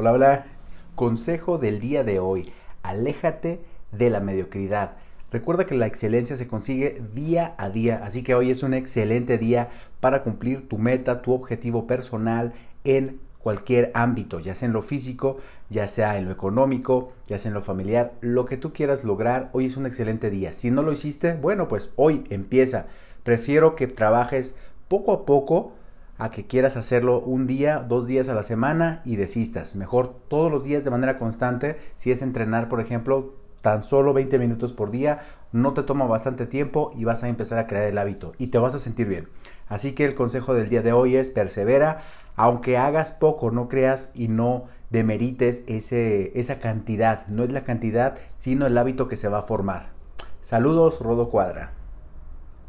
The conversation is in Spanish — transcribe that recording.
Hola, hola. Consejo del día de hoy. Aléjate de la mediocridad. Recuerda que la excelencia se consigue día a día, así que hoy es un excelente día para cumplir tu meta, tu objetivo personal en cualquier ámbito, ya sea en lo físico, ya sea en lo económico, ya sea en lo familiar, lo que tú quieras lograr, hoy es un excelente día. Si no lo hiciste, bueno, pues hoy empieza. Prefiero que trabajes poco a poco a que quieras hacerlo un día, dos días a la semana y desistas. Mejor todos los días de manera constante. Si es entrenar, por ejemplo, tan solo 20 minutos por día, no te toma bastante tiempo y vas a empezar a crear el hábito y te vas a sentir bien. Así que el consejo del día de hoy es persevera, aunque hagas poco, no creas y no demerites ese, esa cantidad. No es la cantidad, sino el hábito que se va a formar. Saludos, Rodo Cuadra.